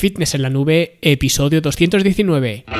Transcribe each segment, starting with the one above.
Fitness en la Nube, episodio 219.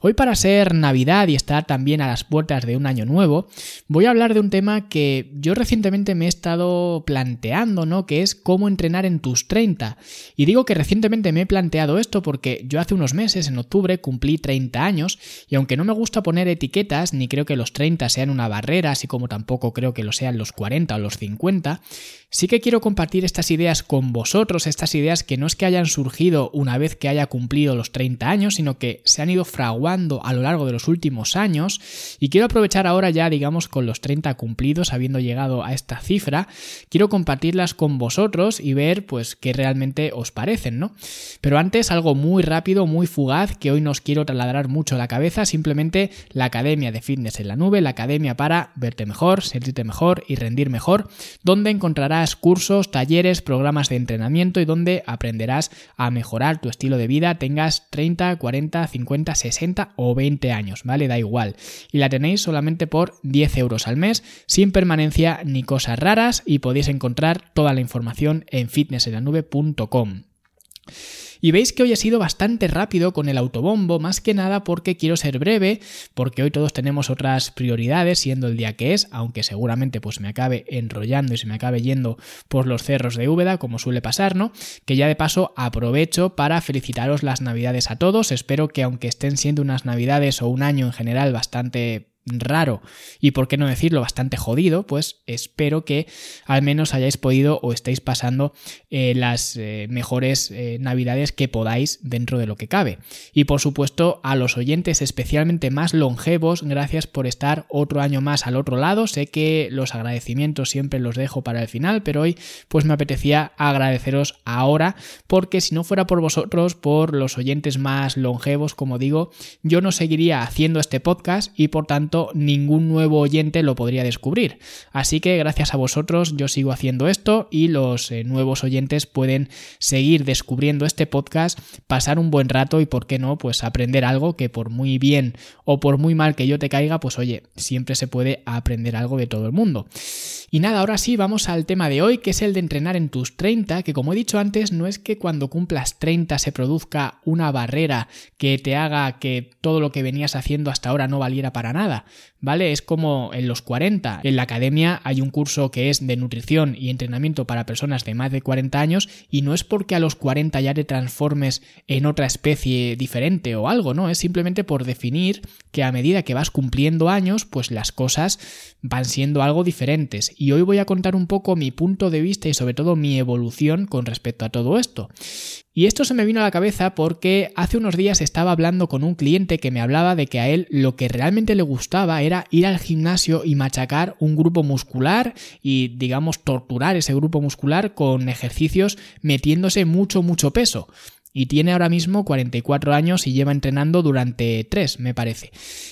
Hoy para ser Navidad y estar también a las puertas de un año nuevo, voy a hablar de un tema que yo recientemente me he estado planteando, ¿no? Que es cómo entrenar en tus 30. Y digo que recientemente me he planteado esto porque yo hace unos meses, en octubre, cumplí 30 años y aunque no me gusta poner etiquetas, ni creo que los 30 sean una barrera, así como tampoco creo que lo sean los 40 o los 50, sí que quiero compartir estas ideas con vosotros, estas ideas que no es que hayan surgido una vez que haya cumplido los 30 años, sino que se han ido fraguando a lo largo de los últimos años y quiero aprovechar ahora ya digamos con los 30 cumplidos habiendo llegado a esta cifra quiero compartirlas con vosotros y ver pues qué realmente os parecen ¿no? pero antes algo muy rápido muy fugaz que hoy nos quiero trasladar mucho la cabeza simplemente la academia de fitness en la nube la academia para verte mejor sentirte mejor y rendir mejor donde encontrarás cursos talleres programas de entrenamiento y donde aprenderás a mejorar tu estilo de vida tengas 30 40 50 60 o 20 años, ¿vale? Da igual. Y la tenéis solamente por 10 euros al mes, sin permanencia ni cosas raras y podéis encontrar toda la información en fitnessenlanube.com. Y veis que hoy he sido bastante rápido con el autobombo, más que nada porque quiero ser breve, porque hoy todos tenemos otras prioridades, siendo el día que es, aunque seguramente pues me acabe enrollando y se me acabe yendo por los cerros de Úbeda, como suele pasar, ¿no? Que ya de paso aprovecho para felicitaros las navidades a todos, espero que aunque estén siendo unas navidades o un año en general bastante raro y por qué no decirlo bastante jodido, pues espero que al menos hayáis podido o estéis pasando eh, las eh, mejores eh, navidades que podáis dentro de lo que cabe. Y por supuesto a los oyentes especialmente más longevos, gracias por estar otro año más al otro lado. Sé que los agradecimientos siempre los dejo para el final, pero hoy pues me apetecía agradeceros ahora porque si no fuera por vosotros, por los oyentes más longevos, como digo, yo no seguiría haciendo este podcast y por tanto ningún nuevo oyente lo podría descubrir. Así que gracias a vosotros yo sigo haciendo esto y los eh, nuevos oyentes pueden seguir descubriendo este podcast, pasar un buen rato y por qué no, pues aprender algo que por muy bien o por muy mal que yo te caiga, pues oye, siempre se puede aprender algo de todo el mundo. Y nada, ahora sí, vamos al tema de hoy, que es el de entrenar en tus 30, que como he dicho antes, no es que cuando cumplas 30 se produzca una barrera que te haga que todo lo que venías haciendo hasta ahora no valiera para nada. ¿Vale? Es como en los 40. En la academia hay un curso que es de nutrición y entrenamiento para personas de más de 40 años y no es porque a los 40 ya te transformes en otra especie diferente o algo, ¿no? Es simplemente por definir que a medida que vas cumpliendo años, pues las cosas van siendo algo diferentes. Y hoy voy a contar un poco mi punto de vista y sobre todo mi evolución con respecto a todo esto. Y esto se me vino a la cabeza porque hace unos días estaba hablando con un cliente que me hablaba de que a él lo que realmente le gustaba era ir al gimnasio y machacar un grupo muscular y digamos torturar ese grupo muscular con ejercicios metiéndose mucho mucho peso y tiene ahora mismo 44 años y lleva entrenando durante 3, me parece.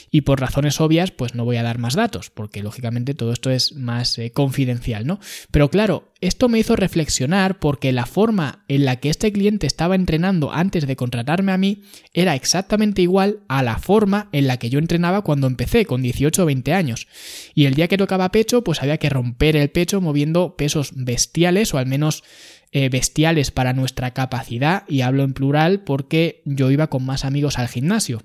Y por razones obvias, pues no voy a dar más datos, porque lógicamente todo esto es más eh, confidencial, ¿no? Pero claro, esto me hizo reflexionar porque la forma en la que este cliente estaba entrenando antes de contratarme a mí era exactamente igual a la forma en la que yo entrenaba cuando empecé, con 18 o 20 años. Y el día que tocaba pecho, pues había que romper el pecho moviendo pesos bestiales o al menos eh, bestiales para nuestra capacidad, y hablo en plural porque yo iba con más amigos al gimnasio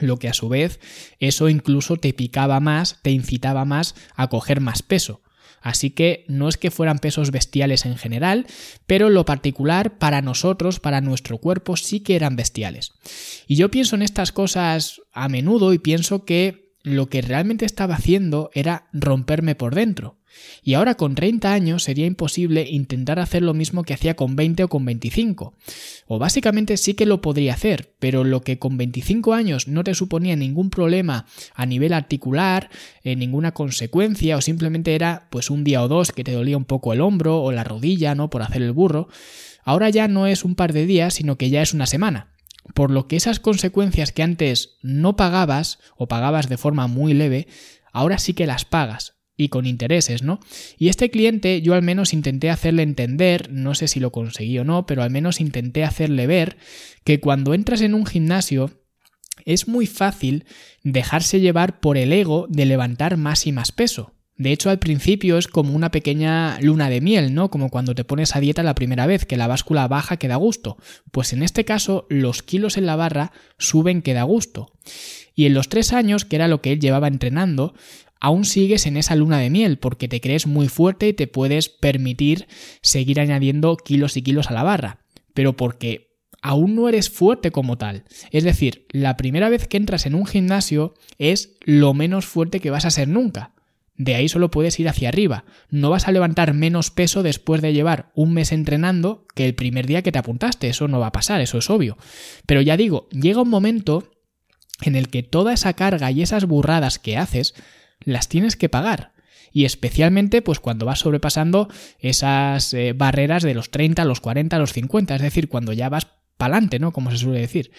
lo que a su vez eso incluso te picaba más, te incitaba más a coger más peso. Así que no es que fueran pesos bestiales en general, pero lo particular para nosotros, para nuestro cuerpo, sí que eran bestiales. Y yo pienso en estas cosas a menudo y pienso que lo que realmente estaba haciendo era romperme por dentro. Y ahora con 30 años sería imposible intentar hacer lo mismo que hacía con 20 o con 25. O básicamente sí que lo podría hacer, pero lo que con 25 años no te suponía ningún problema a nivel articular, eh, ninguna consecuencia, o simplemente era pues un día o dos que te dolía un poco el hombro o la rodilla, ¿no? Por hacer el burro, ahora ya no es un par de días, sino que ya es una semana. Por lo que esas consecuencias que antes no pagabas o pagabas de forma muy leve, ahora sí que las pagas y con intereses, ¿no? Y este cliente yo al menos intenté hacerle entender, no sé si lo conseguí o no, pero al menos intenté hacerle ver que cuando entras en un gimnasio es muy fácil dejarse llevar por el ego de levantar más y más peso. De hecho, al principio es como una pequeña luna de miel, ¿no? Como cuando te pones a dieta la primera vez, que la báscula baja que da gusto. Pues en este caso, los kilos en la barra suben que da gusto. Y en los tres años, que era lo que él llevaba entrenando, aún sigues en esa luna de miel porque te crees muy fuerte y te puedes permitir seguir añadiendo kilos y kilos a la barra, pero porque aún no eres fuerte como tal. Es decir, la primera vez que entras en un gimnasio es lo menos fuerte que vas a ser nunca. De ahí solo puedes ir hacia arriba. No vas a levantar menos peso después de llevar un mes entrenando que el primer día que te apuntaste. Eso no va a pasar, eso es obvio. Pero ya digo, llega un momento en el que toda esa carga y esas burradas que haces las tienes que pagar. Y especialmente pues cuando vas sobrepasando esas eh, barreras de los 30, los 40, los 50, es decir, cuando ya vas pa'lante, ¿no? Como se suele decir.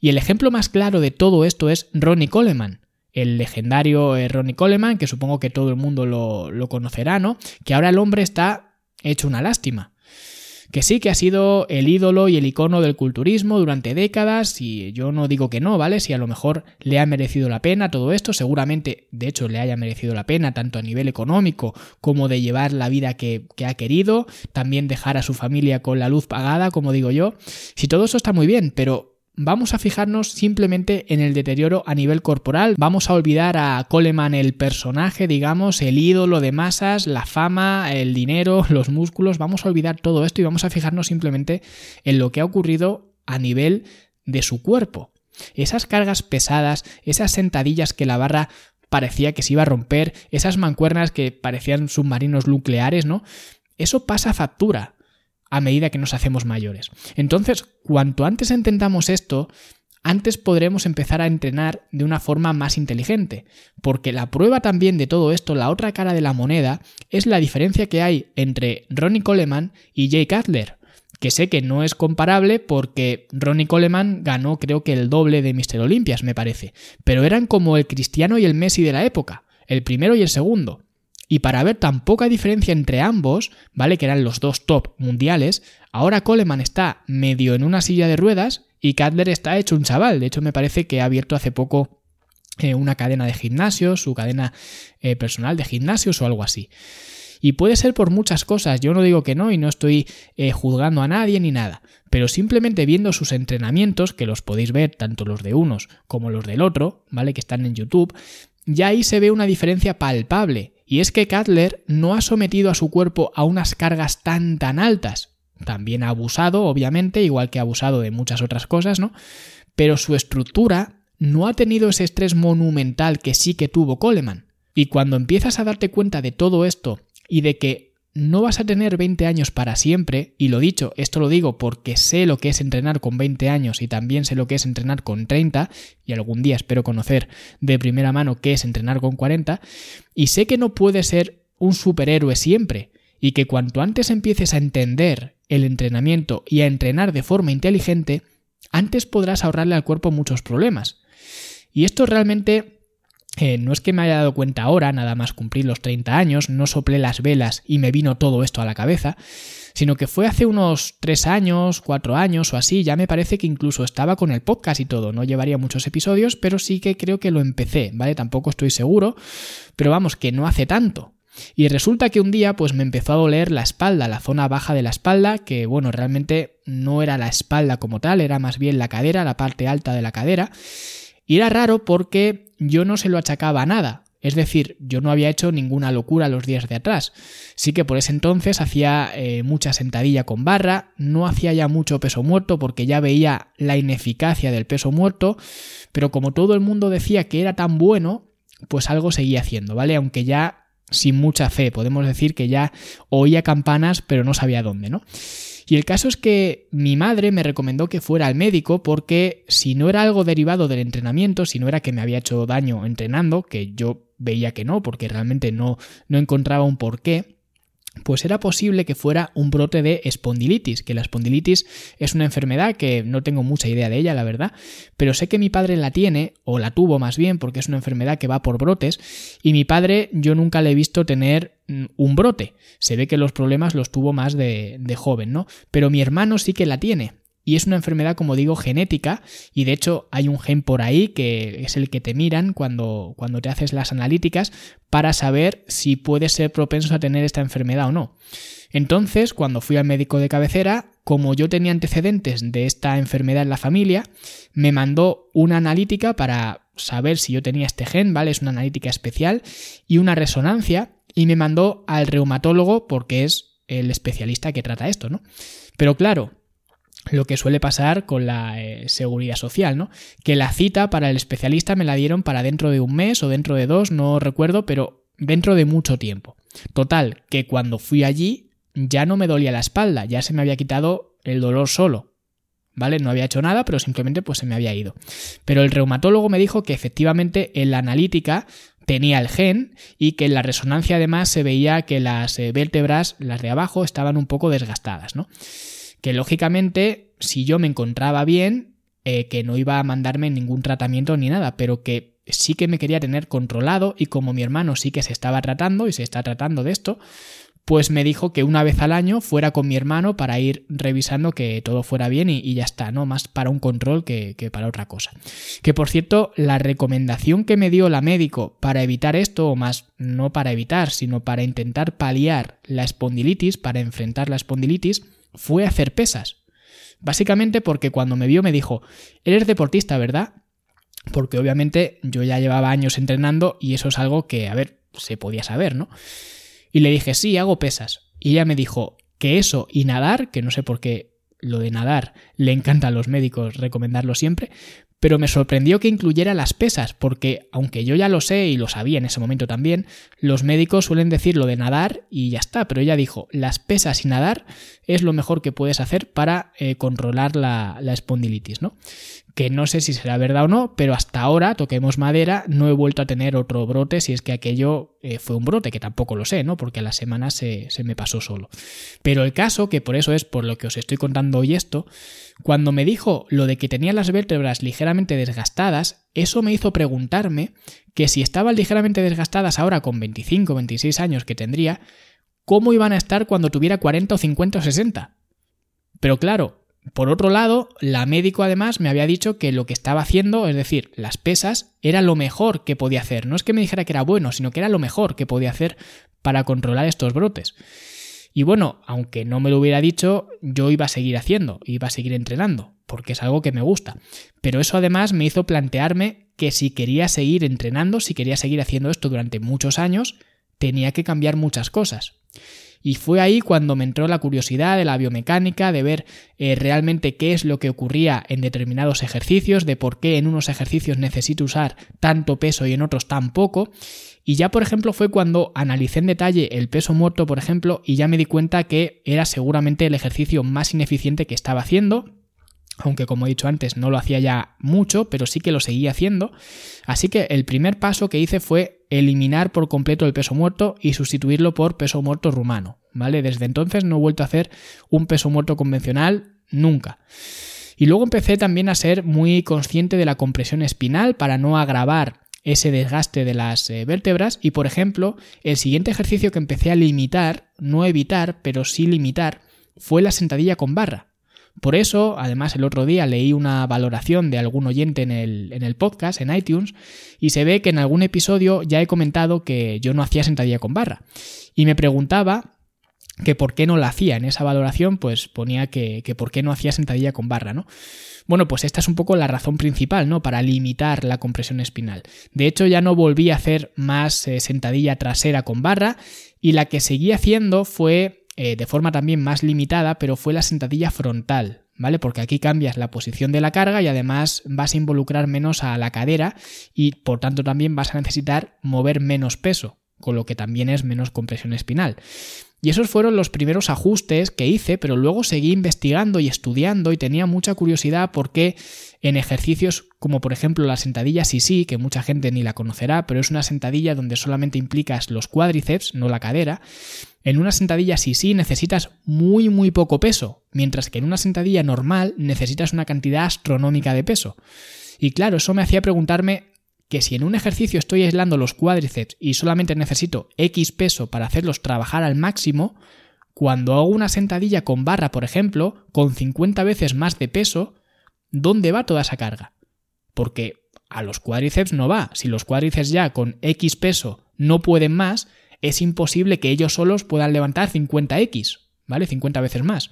Y el ejemplo más claro de todo esto es Ronnie Coleman, el legendario eh, Ronnie Coleman, que supongo que todo el mundo lo, lo conocerá, ¿no? Que ahora el hombre está hecho una lástima que sí que ha sido el ídolo y el icono del culturismo durante décadas y yo no digo que no, ¿vale? Si a lo mejor le ha merecido la pena todo esto, seguramente de hecho le haya merecido la pena tanto a nivel económico como de llevar la vida que, que ha querido, también dejar a su familia con la luz pagada, como digo yo. Si todo eso está muy bien, pero Vamos a fijarnos simplemente en el deterioro a nivel corporal, vamos a olvidar a Coleman el personaje, digamos, el ídolo de masas, la fama, el dinero, los músculos, vamos a olvidar todo esto y vamos a fijarnos simplemente en lo que ha ocurrido a nivel de su cuerpo. Esas cargas pesadas, esas sentadillas que la barra parecía que se iba a romper, esas mancuernas que parecían submarinos nucleares, ¿no? Eso pasa factura a medida que nos hacemos mayores. Entonces, cuanto antes entendamos esto, antes podremos empezar a entrenar de una forma más inteligente, porque la prueba también de todo esto, la otra cara de la moneda, es la diferencia que hay entre Ronnie Coleman y Jay Cutler, que sé que no es comparable porque Ronnie Coleman ganó creo que el doble de Mr. Olympias, me parece, pero eran como el Cristiano y el Messi de la época, el primero y el segundo. Y para ver tan poca diferencia entre ambos, ¿vale? Que eran los dos top mundiales, ahora Coleman está medio en una silla de ruedas y Cutler está hecho un chaval. De hecho, me parece que ha abierto hace poco eh, una cadena de gimnasios, su cadena eh, personal de gimnasios o algo así. Y puede ser por muchas cosas, yo no digo que no y no estoy eh, juzgando a nadie ni nada, pero simplemente viendo sus entrenamientos, que los podéis ver tanto los de unos como los del otro, ¿vale? Que están en YouTube, ya ahí se ve una diferencia palpable y es que Cutler no ha sometido a su cuerpo a unas cargas tan tan altas. También ha abusado, obviamente, igual que ha abusado de muchas otras cosas, ¿no? Pero su estructura no ha tenido ese estrés monumental que sí que tuvo Coleman. Y cuando empiezas a darte cuenta de todo esto y de que no vas a tener 20 años para siempre, y lo dicho, esto lo digo porque sé lo que es entrenar con 20 años y también sé lo que es entrenar con 30, y algún día espero conocer de primera mano qué es entrenar con 40, y sé que no puedes ser un superhéroe siempre, y que cuanto antes empieces a entender el entrenamiento y a entrenar de forma inteligente, antes podrás ahorrarle al cuerpo muchos problemas. Y esto realmente eh, no es que me haya dado cuenta ahora, nada más cumplir los 30 años, no soplé las velas y me vino todo esto a la cabeza, sino que fue hace unos 3 años, 4 años o así, ya me parece que incluso estaba con el podcast y todo, no llevaría muchos episodios, pero sí que creo que lo empecé, ¿vale? Tampoco estoy seguro, pero vamos, que no hace tanto. Y resulta que un día pues me empezó a doler la espalda, la zona baja de la espalda, que bueno, realmente no era la espalda como tal, era más bien la cadera, la parte alta de la cadera. Y era raro porque yo no se lo achacaba a nada. Es decir, yo no había hecho ninguna locura los días de atrás. Sí que por ese entonces hacía eh, mucha sentadilla con barra, no hacía ya mucho peso muerto porque ya veía la ineficacia del peso muerto, pero como todo el mundo decía que era tan bueno, pues algo seguía haciendo, ¿vale? Aunque ya sin mucha fe. Podemos decir que ya oía campanas, pero no sabía dónde, ¿no? Y el caso es que mi madre me recomendó que fuera al médico porque si no era algo derivado del entrenamiento, si no era que me había hecho daño entrenando, que yo veía que no, porque realmente no, no encontraba un porqué, pues era posible que fuera un brote de espondilitis, que la espondilitis es una enfermedad que no tengo mucha idea de ella, la verdad, pero sé que mi padre la tiene, o la tuvo más bien, porque es una enfermedad que va por brotes, y mi padre yo nunca le he visto tener mm, un brote. Se ve que los problemas los tuvo más de, de joven, ¿no? Pero mi hermano sí que la tiene, y es una enfermedad, como digo, genética y de hecho hay un gen por ahí que es el que te miran cuando, cuando te haces las analíticas para saber si puedes ser propenso a tener esta enfermedad o no. Entonces, cuando fui al médico de cabecera, como yo tenía antecedentes de esta enfermedad en la familia, me mandó una analítica para saber si yo tenía este gen, ¿vale? Es una analítica especial y una resonancia y me mandó al reumatólogo porque es el especialista que trata esto, ¿no? Pero claro, lo que suele pasar con la eh, seguridad social, ¿no? Que la cita para el especialista me la dieron para dentro de un mes o dentro de dos, no recuerdo, pero dentro de mucho tiempo. Total, que cuando fui allí ya no me dolía la espalda, ya se me había quitado el dolor solo. ¿Vale? No había hecho nada, pero simplemente pues se me había ido. Pero el reumatólogo me dijo que efectivamente en la analítica tenía el gen y que en la resonancia además se veía que las eh, vértebras, las de abajo, estaban un poco desgastadas, ¿no? Que lógicamente si yo me encontraba bien, eh, que no iba a mandarme ningún tratamiento ni nada, pero que sí que me quería tener controlado y como mi hermano sí que se estaba tratando y se está tratando de esto, pues me dijo que una vez al año fuera con mi hermano para ir revisando que todo fuera bien y, ya está, ¿no? Más para un control que, que, para otra cosa. Que por cierto, la recomendación que me dio la médico para evitar esto, o más no para evitar, sino para intentar paliar la espondilitis, para enfrentar la espondilitis, fue hacer pesas. Básicamente porque cuando me vio me dijo, eres deportista, ¿verdad? Porque obviamente yo ya llevaba años entrenando y eso es algo que, a ver, se podía saber, ¿no? Y le dije, sí, hago pesas. Y ella me dijo que eso y nadar, que no sé por qué lo de nadar le encanta a los médicos recomendarlo siempre, pero me sorprendió que incluyera las pesas, porque aunque yo ya lo sé y lo sabía en ese momento también, los médicos suelen decir lo de nadar y ya está, pero ella dijo, las pesas y nadar es lo mejor que puedes hacer para eh, controlar la, la espondilitis, ¿no? Que no sé si será verdad o no, pero hasta ahora, toquemos madera, no he vuelto a tener otro brote si es que aquello eh, fue un brote, que tampoco lo sé, ¿no? Porque a la semana se, se, me pasó solo. Pero el caso, que por eso es por lo que os estoy contando hoy esto, cuando me dijo lo de que tenía las vértebras ligeramente desgastadas, eso me hizo preguntarme que si estaban ligeramente desgastadas ahora con 25, 26 años que tendría, ¿cómo iban a estar cuando tuviera 40 o 50 o 60? Pero claro, por otro lado, la médico además me había dicho que lo que estaba haciendo, es decir, las pesas, era lo mejor que podía hacer. No es que me dijera que era bueno, sino que era lo mejor que podía hacer para controlar estos brotes. Y bueno, aunque no me lo hubiera dicho, yo iba a seguir haciendo, iba a seguir entrenando, porque es algo que me gusta. Pero eso además me hizo plantearme que si quería seguir entrenando, si quería seguir haciendo esto durante muchos años, tenía que cambiar muchas cosas. Y fue ahí cuando me entró la curiosidad de la biomecánica, de ver eh, realmente qué es lo que ocurría en determinados ejercicios, de por qué en unos ejercicios necesito usar tanto peso y en otros tan poco. Y ya, por ejemplo, fue cuando analicé en detalle el peso muerto, por ejemplo, y ya me di cuenta que era seguramente el ejercicio más ineficiente que estaba haciendo aunque como he dicho antes no lo hacía ya mucho, pero sí que lo seguía haciendo. Así que el primer paso que hice fue eliminar por completo el peso muerto y sustituirlo por peso muerto rumano, ¿vale? Desde entonces no he vuelto a hacer un peso muerto convencional nunca. Y luego empecé también a ser muy consciente de la compresión espinal para no agravar ese desgaste de las eh, vértebras y por ejemplo el siguiente ejercicio que empecé a limitar, no evitar, pero sí limitar, fue la sentadilla con barra. Por eso, además, el otro día leí una valoración de algún oyente en el, en el, podcast, en iTunes, y se ve que en algún episodio ya he comentado que yo no hacía sentadilla con barra. Y me preguntaba que por qué no la hacía. En esa valoración, pues ponía que, que por qué no hacía sentadilla con barra, ¿no? Bueno, pues esta es un poco la razón principal, ¿no? Para limitar la compresión espinal. De hecho, ya no volví a hacer más eh, sentadilla trasera con barra y la que seguí haciendo fue eh, de forma también más limitada, pero fue la sentadilla frontal, ¿vale? Porque aquí cambias la posición de la carga y además vas a involucrar menos a la cadera y por tanto también vas a necesitar mover menos peso. con lo que también es menos compresión espinal. Y esos fueron los primeros ajustes que hice, pero luego seguí investigando y estudiando y tenía mucha curiosidad porque en ejercicios como por ejemplo la sentadilla sí, que mucha gente ni la conocerá, pero es una sentadilla donde solamente implicas los cuádriceps, no la cadera, en una sentadilla sí necesitas muy muy poco peso, mientras que en una sentadilla normal necesitas una cantidad astronómica de peso. Y claro, eso me hacía preguntarme que si en un ejercicio estoy aislando los cuádriceps y solamente necesito X peso para hacerlos trabajar al máximo, cuando hago una sentadilla con barra, por ejemplo, con 50 veces más de peso, ¿dónde va toda esa carga? Porque a los cuádriceps no va. Si los cuádriceps ya con X peso no pueden más, es imposible que ellos solos puedan levantar 50X, ¿vale? 50 veces más.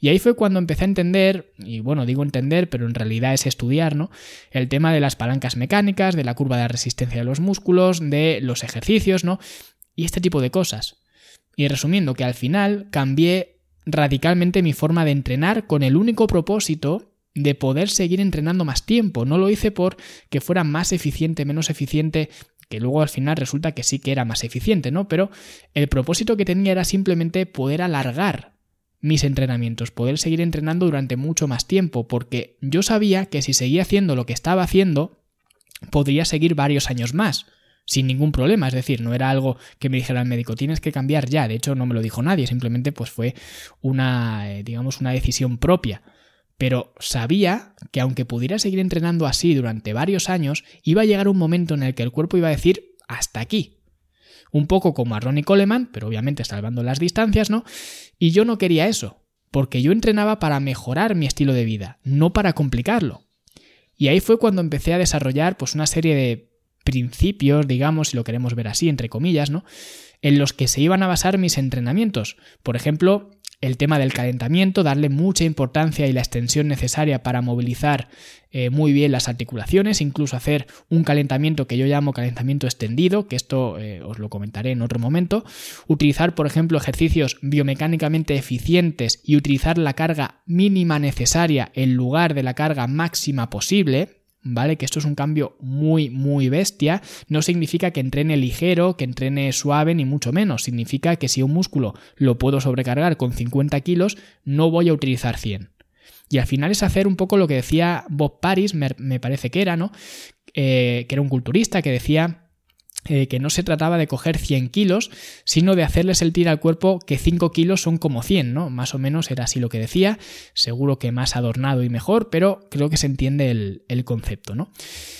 Y ahí fue cuando empecé a entender, y bueno, digo entender, pero en realidad es estudiar, ¿no? El tema de las palancas mecánicas, de la curva de resistencia de los músculos, de los ejercicios, ¿no? Y este tipo de cosas. Y resumiendo, que al final cambié radicalmente mi forma de entrenar con el único propósito de poder seguir entrenando más tiempo. No lo hice por que fuera más eficiente, menos eficiente, que luego al final resulta que sí que era más eficiente, ¿no? Pero el propósito que tenía era simplemente poder alargar mis entrenamientos, poder seguir entrenando durante mucho más tiempo, porque yo sabía que si seguía haciendo lo que estaba haciendo, podría seguir varios años más, sin ningún problema, es decir, no era algo que me dijera el médico, tienes que cambiar ya, de hecho no me lo dijo nadie, simplemente pues fue una, eh, digamos, una decisión propia. Pero sabía que aunque pudiera seguir entrenando así durante varios años, iba a llegar un momento en el que el cuerpo iba a decir hasta aquí, un poco como a Ronnie Coleman, pero obviamente salvando las distancias, ¿no? Y yo no quería eso, porque yo entrenaba para mejorar mi estilo de vida, no para complicarlo. Y ahí fue cuando empecé a desarrollar pues una serie de principios, digamos, si lo queremos ver así, entre comillas, ¿no? En los que se iban a basar mis entrenamientos. Por ejemplo, el tema del calentamiento, darle mucha importancia y la extensión necesaria para movilizar eh, muy bien las articulaciones, incluso hacer un calentamiento que yo llamo calentamiento extendido, que esto eh, os lo comentaré en otro momento, utilizar por ejemplo ejercicios biomecánicamente eficientes y utilizar la carga mínima necesaria en lugar de la carga máxima posible, ¿vale? Que esto es un cambio muy, muy bestia. No significa que entrene ligero, que entrene suave, ni mucho menos. Significa que si un músculo lo puedo sobrecargar con 50 kilos, no voy a utilizar 100. Y al final es hacer un poco lo que decía Bob Paris, me, parece que era, ¿no? Eh, que era un culturista que decía eh, que no se trataba de coger 100 kilos, sino de hacerles el al cuerpo que 5 kilos son como 100, ¿no? Más o menos era así lo que decía, seguro que más adornado y mejor, pero creo que se entiende el, concepto, ¿no?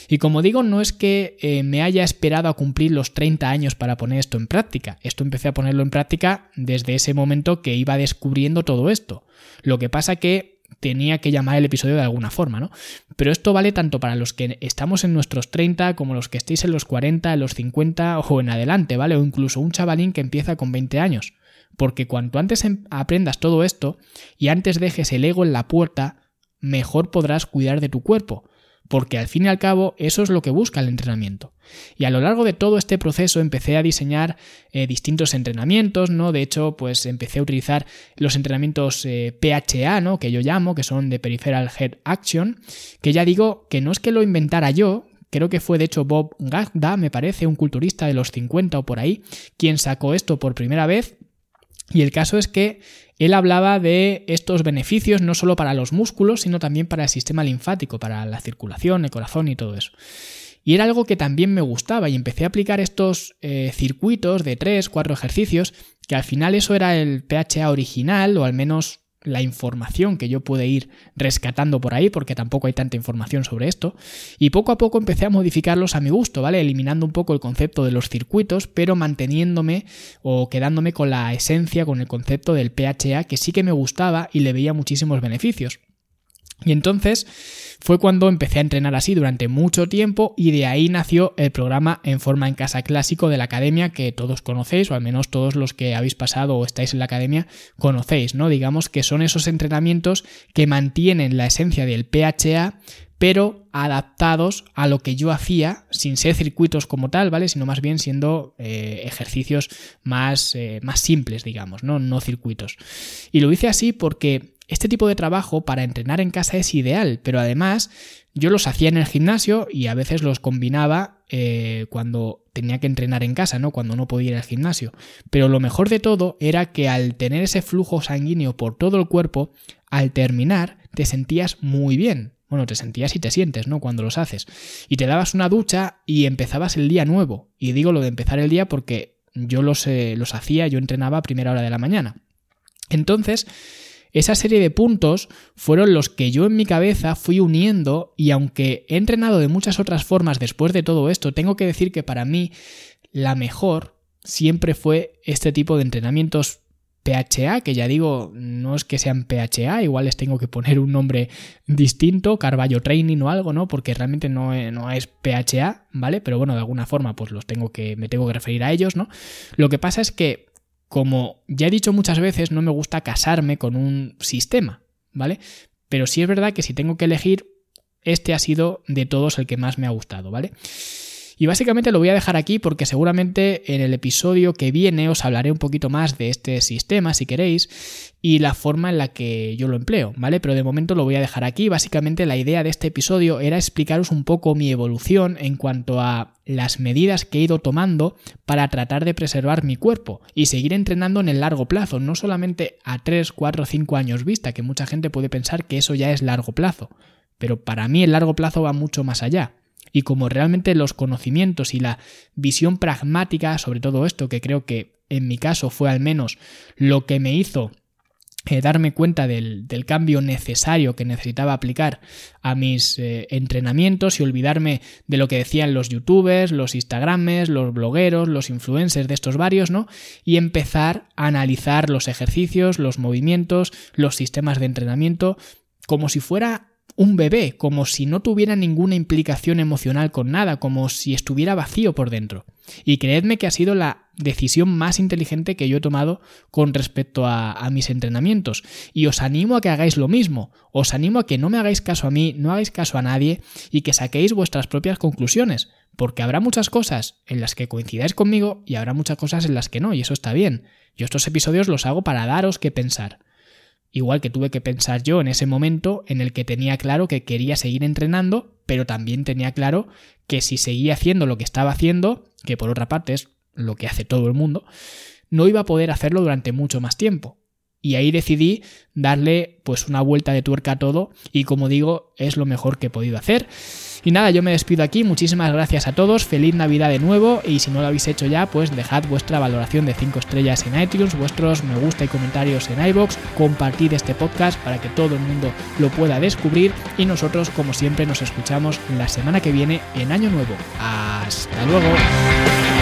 Y como digo, no es que eh, me haya esperado a cumplir los 30 años para poner esto en práctica, esto empecé a ponerlo en práctica desde ese momento que iba descubriendo todo esto. Lo que pasa que tenía que llamar el episodio de alguna forma, ¿no? Pero esto vale tanto para los que estamos en nuestros 30 como los que estéis en los 40, en los 50 o en adelante, ¿vale? O incluso un chavalín que empieza con 20 años. Porque cuanto antes em, aprendas todo esto y antes dejes el ego en la puerta, mejor podrás cuidar de tu cuerpo porque al fin y al cabo eso es lo que busca el entrenamiento. Y a lo largo de todo este proceso empecé a diseñar eh, distintos entrenamientos, ¿no? De hecho, pues empecé a utilizar los entrenamientos eh, PHA, ¿no? Que yo llamo, que son de Peripheral Head Action, que ya digo que no es que lo inventara yo, creo que fue de hecho Bob Gagda, me parece, un culturista de los 50 o por ahí, quien sacó esto por primera vez. Y el caso es que él hablaba de estos beneficios no solo para los músculos, sino también para el sistema linfático, para la circulación, el corazón y todo eso. Y era algo que también me gustaba y empecé a aplicar estos eh, circuitos de 3, 4 ejercicios, que al final eso era el PHA original, o al menos la información que yo pude ir rescatando por ahí, porque tampoco hay tanta información sobre esto, y poco a poco empecé a modificarlos a mi gusto, ¿vale? Eliminando un poco el concepto de los circuitos, pero manteniéndome o quedándome con la esencia, con el concepto del PHA, que sí que me gustaba y le veía muchísimos beneficios. Y entonces fue cuando empecé a entrenar así durante mucho tiempo y de ahí nació el programa En forma en casa clásico de la academia que todos conocéis o al menos todos los que habéis pasado o estáis en la academia conocéis, ¿no? Digamos que son esos entrenamientos que mantienen la esencia del PHA pero adaptados a lo que yo hacía sin ser circuitos como tal, ¿vale? Sino más bien siendo eh, ejercicios más, eh, más simples, digamos, ¿no? No circuitos. Y lo hice así porque este tipo de trabajo para entrenar en casa es ideal, pero además yo los hacía en el gimnasio y a veces los combinaba eh, cuando tenía que entrenar en casa, ¿no? Cuando no podía ir al gimnasio. Pero lo mejor de todo era que al tener ese flujo sanguíneo por todo el cuerpo, al terminar te sentías muy bien. Bueno, te sentías y te sientes, ¿no? Cuando los haces. Y te dabas una ducha y empezabas el día nuevo. Y digo lo de empezar el día porque yo los, eh, los hacía, yo entrenaba a primera hora de la mañana. Entonces, esa serie de puntos fueron los que yo en mi cabeza fui uniendo y aunque he entrenado de muchas otras formas después de todo esto, tengo que decir que para mí la mejor siempre fue este tipo de entrenamientos PHA, que ya digo, no es que sean PHA, igual les tengo que poner un nombre distinto, Carballo Training o algo, ¿no? Porque realmente no, no, es PHA, ¿vale? Pero bueno, de alguna forma, pues los tengo que, me tengo que referir a ellos, ¿no? Lo que pasa es que como ya he dicho muchas veces, no me gusta casarme con un sistema, ¿vale? Pero sí es verdad que si tengo que elegir, este ha sido de todos el que más me ha gustado, ¿vale? Y básicamente lo voy a dejar aquí porque seguramente en el episodio que viene os hablaré un poquito más de este sistema, si queréis, y la forma en la que yo lo empleo, ¿vale? Pero de momento lo voy a dejar aquí. Básicamente la idea de este episodio era explicaros un poco mi evolución en cuanto a las medidas que he ido tomando para tratar de preservar mi cuerpo y seguir entrenando en el largo plazo, no solamente a 3, 4, 5 años vista, que mucha gente puede pensar que eso ya es largo plazo. Pero para mí el largo plazo va mucho más allá. Y como realmente los conocimientos y la visión pragmática sobre todo esto, que creo que en mi caso fue al menos lo que me hizo eh, darme cuenta del, cambio necesario que necesitaba aplicar a mis eh, entrenamientos y olvidarme de lo que decían los youtubers, los instagrames, los blogueros, los influencers de estos varios, ¿no? Y empezar a analizar los ejercicios, los movimientos, los sistemas de entrenamiento, como si fuera un bebé, como si no tuviera ninguna implicación emocional con nada, como si estuviera vacío por dentro. Y creedme que ha sido la decisión más inteligente que yo he tomado con respecto a, mis entrenamientos. Y os animo a que hagáis lo mismo. Os animo a que no me hagáis caso a mí, no hagáis caso a nadie y que saquéis vuestras propias conclusiones. Porque habrá muchas cosas en las que coincidáis conmigo y habrá muchas cosas en las que no, y eso está bien. Yo estos episodios los hago para daros que pensar. Igual que tuve que pensar yo en ese momento en el que tenía claro que quería seguir entrenando, pero también tenía claro que si seguía haciendo lo que estaba haciendo, que por otra parte es lo que hace todo el mundo, no iba a poder hacerlo durante mucho más tiempo. Y ahí decidí darle pues una vuelta de tuerca a todo y como digo, es lo mejor que he podido hacer. Y nada, yo me despido aquí, muchísimas gracias a todos, feliz Navidad de nuevo y si no lo habéis hecho ya, pues dejad vuestra valoración de 5 estrellas en iTunes, vuestros me gusta y comentarios en iBox, compartid este podcast para que todo el mundo lo pueda descubrir y nosotros como siempre nos escuchamos la semana que viene en Año Nuevo. Hasta luego.